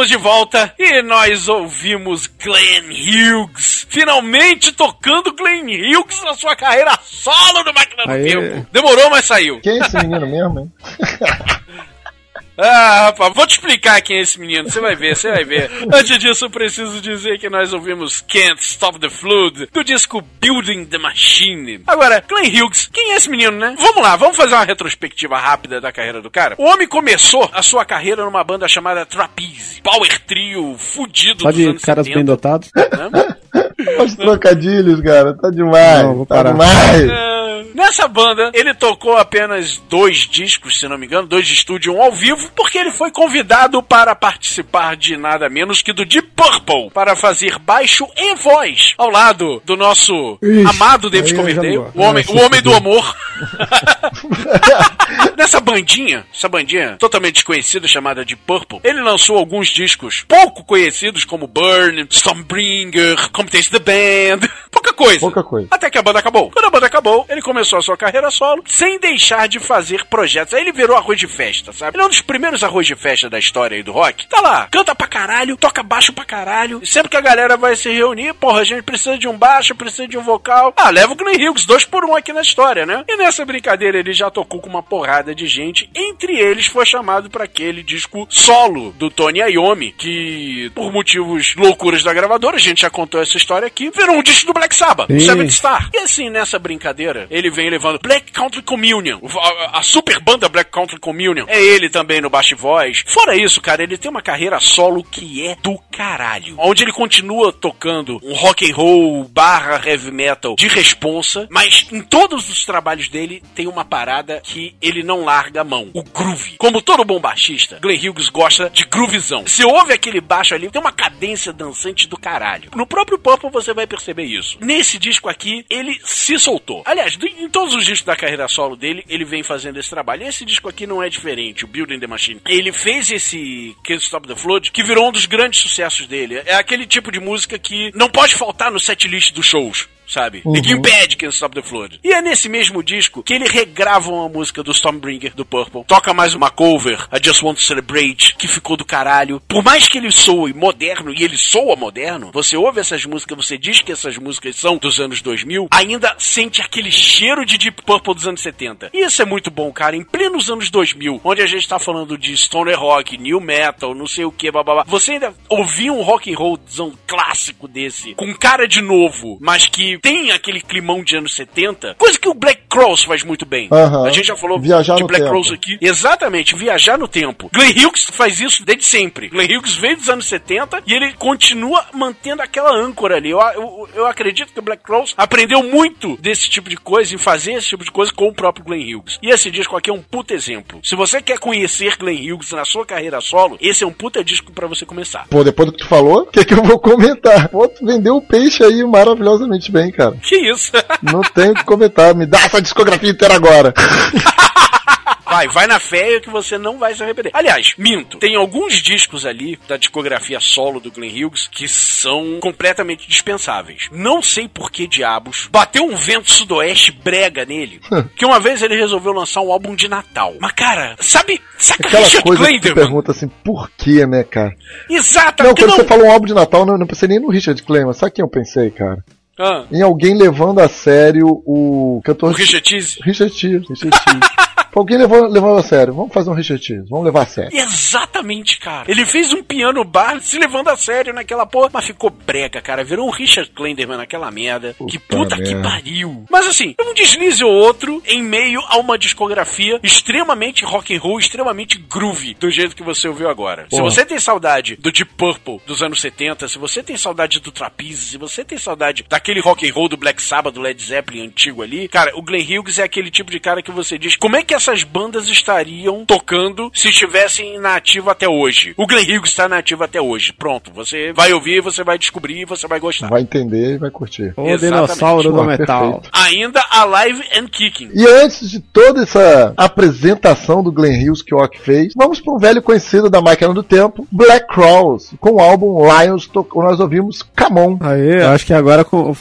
Estamos de volta e nós ouvimos Glenn Hughes finalmente tocando Glenn Hughes na sua carreira solo do Máquina do. Tempo. Demorou, mas saiu. Quem é esse menino mesmo, hein? Ah, rapaz, vou te explicar quem é esse menino, você vai ver, você vai ver. Antes disso, eu preciso dizer que nós ouvimos Can't Stop the Flood, do disco Building the Machine. Agora, Glenn Hughes, quem é esse menino, né? Vamos lá, vamos fazer uma retrospectiva rápida da carreira do cara. O homem começou a sua carreira numa banda chamada Trapeze, power trio fudido Só dos de anos caras 70. bem dotados. né? Os trocadilhos, cara, tá demais. Não, vou tá parar. demais. É, Nessa banda, ele tocou apenas dois discos, se não me engano, dois de estúdio e um ao vivo, porque ele foi convidado para participar de nada menos que do Deep Purple, para fazer baixo e voz, ao lado do nosso Ixi, amado David Coverdale, o homem, Ah, o homem do amor. Nessa bandinha, essa bandinha totalmente desconhecida chamada de Purple, ele lançou alguns discos pouco conhecidos como Burn, Stormbringer, Competence the Band, pouca coisa. Pouca coisa. Até que a banda acabou. Quando a banda acabou, ele começou a sua carreira solo, sem deixar de fazer projetos. Aí ele virou arroz de festa, sabe? Ele é um dos primeiros arroz de festa da história aí do rock. Tá lá, canta pra caralho, toca baixo pra caralho. E sempre que a galera vai se reunir, porra, a gente precisa de um baixo, precisa de um vocal. Ah, leva o Glenn Hughes, dois por um aqui na história, né? E nessa brincadeira ele já tocou com uma porrada de gente. Entre eles foi chamado pra aquele disco solo do Tony Iommi, que por motivos loucuras da gravadora, a gente já contou essa história aqui, virou um disco do Black Sabbath, o Sim. Seventh Star. E assim, nessa brincadeira, ele vem levando Black Country Communion, a, a super banda Black Country Communion. É ele também no baixo e voz. Fora isso, cara, ele tem uma carreira solo que é do caralho. Onde ele continua tocando um rock and roll barra heavy metal de responsa, mas em todos os trabalhos dele tem uma parada que ele não larga a mão. O groove. Como todo bom baixista, Glenn Hughes gosta de groovizão. Se ouve aquele baixo ali, tem uma cadência dançante do caralho. No próprio Purple você vai perceber isso. Nesse disco aqui, ele se soltou. Aliás, em todos os discos da carreira solo dele, ele vem fazendo esse trabalho. Esse disco aqui não é diferente, o Building the Machine. Ele fez esse Can't Stop the Flood, que virou um dos grandes sucessos dele. É aquele tipo de música que não pode faltar no setlist dos shows. Sabe? Uhum. Ninguém pede Can't Stop the Flood. E é nesse mesmo disco que ele regrava uma música do Stormbringer do Purple. Toca mais uma cover, I Just Want to Celebrate, que ficou do caralho. Por mais que ele soe moderno, e ele soa moderno, você ouve essas músicas, você diz que essas músicas são dos anos 2000, ainda sente aquele cheiro de Deep Purple dos anos 70. E isso é muito bom, cara. Em plenos anos 2000, onde a gente tá falando de stoner rock, new metal, não sei o que, babá. Você ainda ouvia um rock and rollzão clássico desse, com cara de novo, mas que tem aquele climão de anos 70, coisa que o Black Cross faz muito bem. A gente já falou Viajar de no Black tempo. Cross aqui. Exatamente, viajar no tempo. Glenn Hughes faz isso desde sempre. Glenn Hughes veio dos anos 70 e ele continua mantendo aquela âncora ali. Eu, eu, eu acredito que o Black Cross aprendeu muito desse tipo de coisa, em fazer esse tipo de coisa com o próprio Glenn Hughes. E esse disco aqui é um puta exemplo. Se você quer conhecer Glenn Hughes na sua carreira solo, esse é um puta disco pra você começar. Pô, depois do que tu falou, o que, que eu vou comentar? Pô, tu vendeu o peixe aí maravilhosamente bem, cara. Que isso? Não tenho o que comentar. Me dá essa discografia inteira agora. Vai, vai na fé que você não vai se arrepender. Aliás, minto. Tem alguns discos ali da discografia solo do Glenn Hughes que são completamente dispensáveis. Não sei por que diabos bateu um vento sudoeste brega nele. que uma vez ele resolveu lançar um álbum de Natal. Mas cara, sabe, saca Aquela Richard coisa que tu Clayderman? pergunta assim, por quê, né, cara? Exato, Não, quando não... você falou um álbum de Natal, não, não pensei nem no Richard Clayman. Sabe quem eu pensei, cara? Ah, Em alguém levando a sério o cantor... o Richard Cheese? Richard Cheese, Richard Cheese. Alguém levou, levou a sério. Vamos fazer um Richard Cheese. Vamos levar a sério. Exatamente, cara. Ele fez um piano bar se levando a sério naquela porra, mas ficou brega, cara. Virou um Richard Clayderman naquela merda. que puta que merda. pariu. Mas assim, um deslize ou outro em meio a uma discografia extremamente rock and roll, extremamente groovy, do jeito que você ouviu agora. Se Porra. você tem saudade do Deep Purple dos anos 70, se você tem saudade do Trapeze, se você tem saudade daquele rock and roll do Black Sabbath, do Led Zeppelin antigo ali, cara, o Glenn Hughes é aquele tipo de cara que você diz, como é que essas bandas estariam tocando se estivessem na ativa até hoje? O Glenn Hughes está na ativa até hoje. Pronto, você vai ouvir, você vai descobrir você vai gostar. Vai entender e vai curtir. O Exatamente. dinossauro do metal. perfeito. Ainda Alive and Kicking. E antes de toda essa apresentação do Glenn Hughes que o Ock fez, vamos para um velho conhecido da máquina do tempo, Black Crowes, com o álbum Lions, nós ouvimos Come On. Aí, acho que agora com,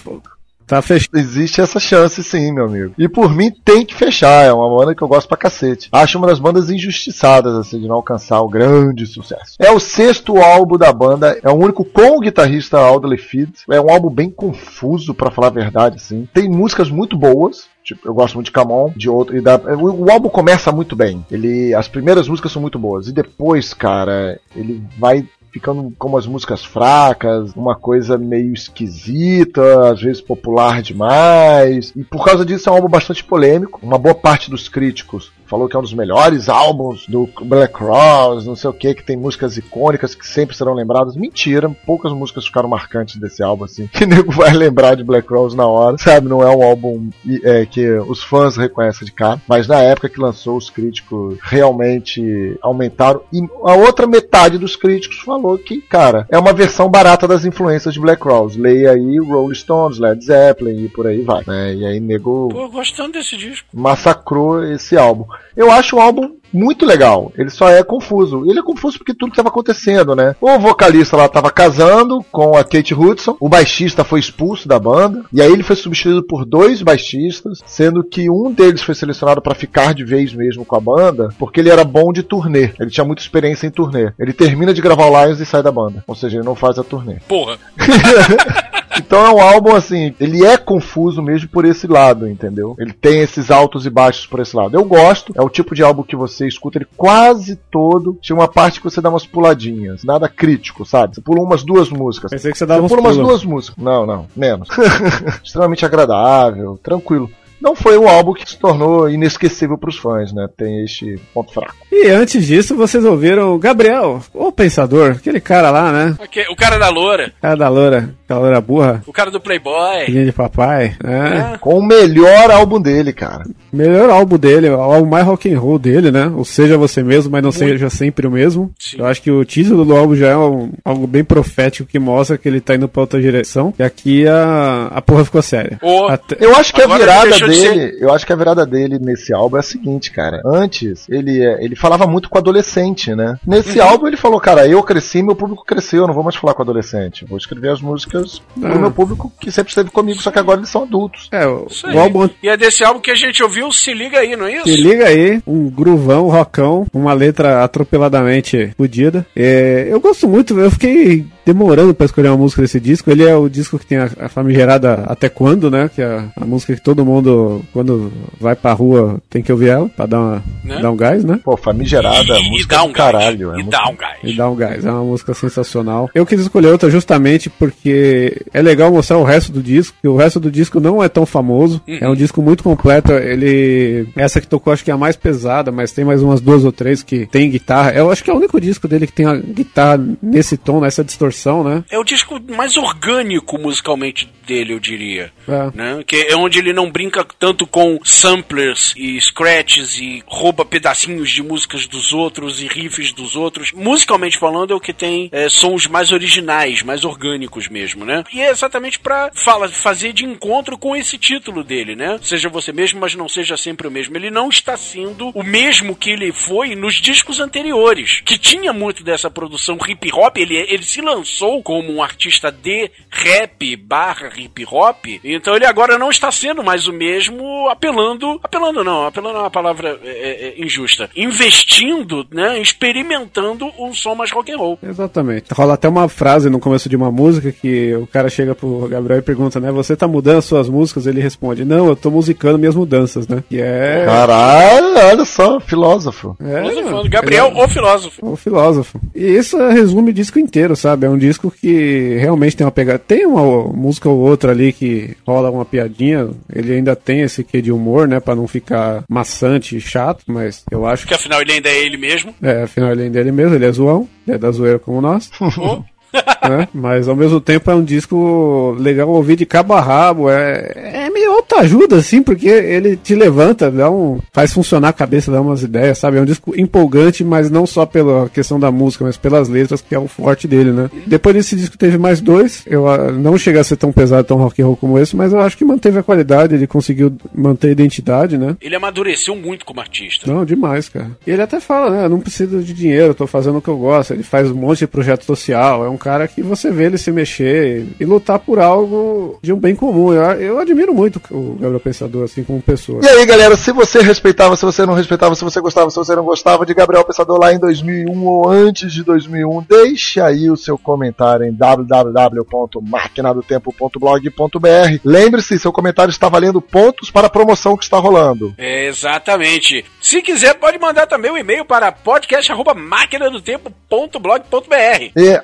tá fechado. Existe essa chance sim, meu amigo. E por mim tem que fechar, é uma banda que eu gosto pra cacete. Acho uma das bandas injustiçadas, assim, de não alcançar o grande sucesso. É o sexto álbum da banda, é o único com o guitarrista Aldo Feed. É um álbum bem confuso, pra falar a verdade, assim. Tem músicas muito boas, Tipo, eu gosto muito de Camon, de outro. E da, o, o álbum começa muito bem. Ele, as primeiras músicas são muito boas. E depois, cara, ele vai ficando como as músicas fracas, uma coisa meio esquisita, às vezes popular demais. E por causa disso é um álbum bastante polêmico. Uma boa parte dos críticos falou que é um dos melhores álbuns do Black Cross, não sei o que, que tem músicas icônicas que sempre serão lembradas. Mentira, poucas músicas ficaram marcantes desse álbum, assim, que nego vai lembrar de Black Cross na hora, sabe? Não é um álbum é, que os fãs reconhecem de cara, mas na época que lançou, os críticos realmente aumentaram. E a outra metade dos críticos falou que, cara, é uma versão barata das influências de Black Cross. Leia aí Rolling Stones, Led Zeppelin e por aí vai. Né? E aí nego Pô, gostando desse disco. massacrou esse álbum. Eu acho o álbum muito legal. Ele só é confuso. Ele é confuso porque tudo que estava acontecendo, né? O vocalista lá estava casando com a Kate Hudson, o baixista foi expulso da banda, e aí ele foi substituído por dois baixistas, sendo que um deles foi selecionado para ficar de vez mesmo com a banda, porque ele era bom de turnê. Ele tinha muita experiência em turnê. Ele termina de gravar o Lions e sai da banda. Ou seja, ele não faz a turnê. Porra. Então é um álbum assim, ele é confuso mesmo por esse lado, entendeu? Ele tem esses altos e baixos por esse lado. Eu gosto, é o tipo de álbum que você escuta ele quase todo. Tinha uma parte que você dá umas puladinhas, nada crítico, sabe? Você pula umas duas músicas. Pensei que você dava uns pula umas pulos. duas músicas. Não, não, menos. Extremamente agradável, tranquilo. Não foi um álbum que se tornou inesquecível pros fãs, né? Tem este ponto fraco. E antes disso, vocês ouviram o Gabriel, o Pensador, aquele cara lá, né? O cara da loura. Cara da loura, burra, O cara do Playboy. filhinha de papai, né? Com o melhor álbum dele, cara. Melhor álbum dele, o álbum mais rock and roll dele, né? Ou seja você mesmo, mas não seja sempre o mesmo. Sim. Eu acho que o título do álbum já é um- algo bem profético que mostra que ele tá indo pra outra direção. E aqui a, a porra ficou séria. Ô, Até- Eu acho que a virada deixou de dele, eu acho que a virada dele nesse álbum é a seguinte, cara. Antes, ele é- ele falava muito com adolescente, né? Nesse Uhum. álbum ele falou, cara, eu cresci, meu público cresceu, eu não vou mais falar com adolescente. Vou escrever as músicas Ah. pro meu público que sempre esteve comigo, só que agora eles são adultos. É, o, o álbum E é desse álbum que a gente ouviu, se liga aí, não é isso? Se liga aí, um gruvão, rockão, uma letra atropeladamente fodida. É, eu gosto muito, eu fiquei demorando pra escolher uma música desse disco. Ele é o disco que tem a, a famigerada Até Quando, né? Que é a música que todo mundo, quando vai pra rua, tem que ouvir ela, pra dar, uma, Né? dar um gás, né? Pô, famigerada, e, e música dá do um gás. caralho. é e música- dá um gás. E dá um gás, é uma música sensacional. Eu quis escolher outra justamente porque é legal mostrar o resto do disco, que o resto do disco não é tão famoso. É um disco muito completo. Ele. Essa que tocou, acho que é a mais pesada, mas tem mais umas duas ou três que tem guitarra. Eu acho que é o único disco dele que tem a guitarra nesse tom, nessa distorção, né? É o disco mais orgânico musicalmente dele, eu diria. É. Né? Que é onde ele não brinca tanto com samplers e scratches e rouba pedacinhos de músicas dos outros e riffs dos outros. Musicalmente falando, é o que tem é, sons mais originais, mais orgânicos mesmo, né? E é exatamente pra fala, fazer de encontro com esse título dele, né? Seja você mesmo, mas não seja sempre o mesmo. Ele não está sendo o mesmo que ele foi nos discos anteriores, que tinha muito dessa produção hip hop. Ele, ele se lançou como um artista de rap barra hip hop, então ele agora não está sendo mais o mesmo, apelando, apelando não, apelando é uma palavra é, é, é, injusta, investindo, né, experimentando um som mais rock and roll. Exatamente. Rola até uma frase no começo de uma música que o cara chega pro Gabriel e pergunta, né? Você tá mudando as suas músicas? Ele responde, não, eu tô musicando minhas mudanças, né? Que é. Caralho, olha só, filósofo. é Filosofando. Gabriel, é- o filósofo. O filósofo. E isso resume o disco inteiro, sabe? É um disco que realmente tem uma pegada. Tem uma música ou outra ali que rola uma piadinha. Ele ainda tem esse quê de humor, né? Pra não ficar maçante e chato, mas eu acho que. Porque afinal ele ainda é ele mesmo. É, afinal ele ainda é ele mesmo, ele é zoão, ele é da zoeira como nós. Pô. né? Mas ao mesmo tempo é um disco legal ouvir de cabo a rabo. É, é meio autoajuda, assim, porque ele te levanta, dá um, faz funcionar a cabeça, dá umas ideias, sabe? É um disco empolgante, mas não só pela questão da música, mas pelas letras, que é o forte dele, né? Depois desse disco teve mais dois. Eu ah, não chega a ser tão pesado, tão rock and roll como esse, mas eu acho que manteve a qualidade, ele conseguiu manter a identidade, né? Ele amadureceu muito como artista. Não, demais, cara. E ele até fala, né? Eu não preciso de dinheiro, tô fazendo o que eu gosto. Ele faz um monte de projeto social. É um cara que você vê ele se mexer e lutar por algo de um bem comum. Eu, eu admiro muito o Gabriel Pensador, assim, como pessoa. E aí, galera, se você respeitava, se você não respeitava, se você gostava, se você não gostava de Gabriel Pensador lá em 2001 ou antes de 2001, deixe aí o seu comentário em www.maquinadotempo.blog.br. Lembre-se, seu comentário está valendo pontos para a promoção que está rolando. Exatamente. Se quiser, pode mandar também um e-mail para podcast.maquinadotempo.blog.br. E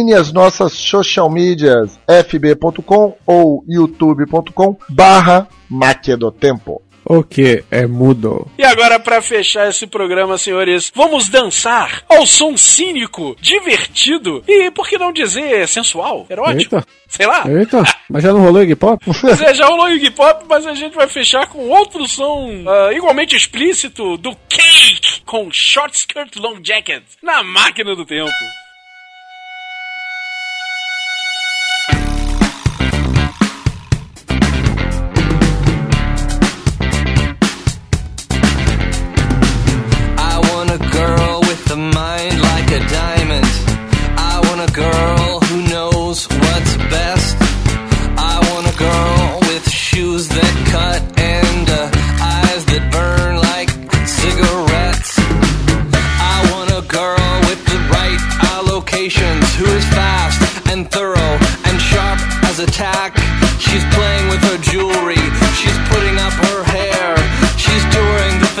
assine as nossas social medias fb.com ou youtube.com barra Máquina do Tempo. O que é mudo? E agora, para fechar esse programa, senhores, vamos dançar ao som cínico, divertido e, por que não dizer, sensual, erótico? Eita. Sei lá. Eita, mas já não rolou Iggy Pop? Pois é, já rolou Iggy Pop, mas a gente vai fechar com outro som ah, igualmente explícito do Cake com Short Skirt Long Jacket na máquina do tempo.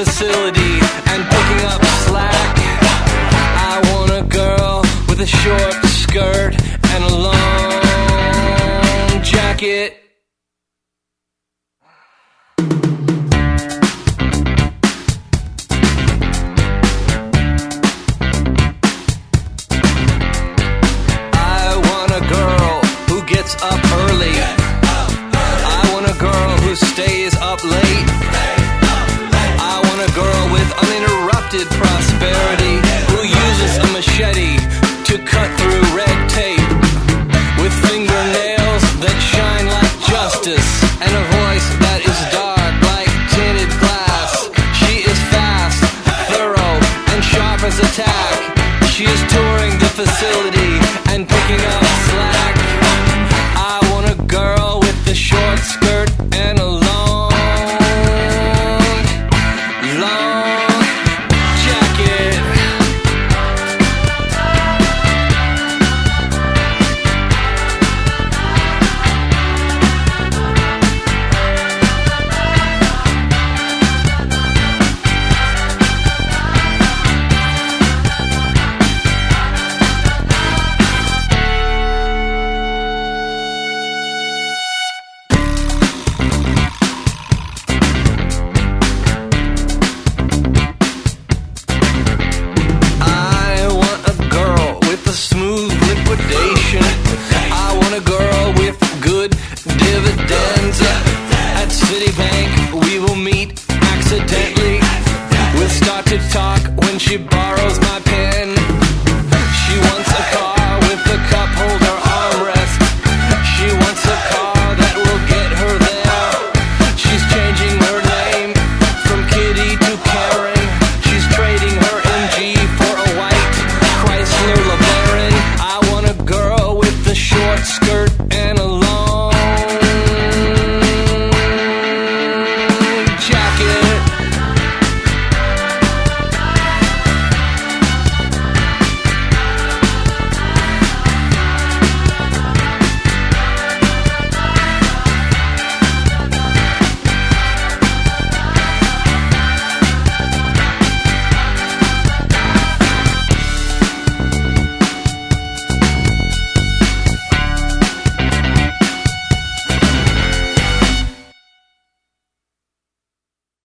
Facility and picking up slack. I want a girl with a short skirt and a long jacket. I want a girl who gets up early.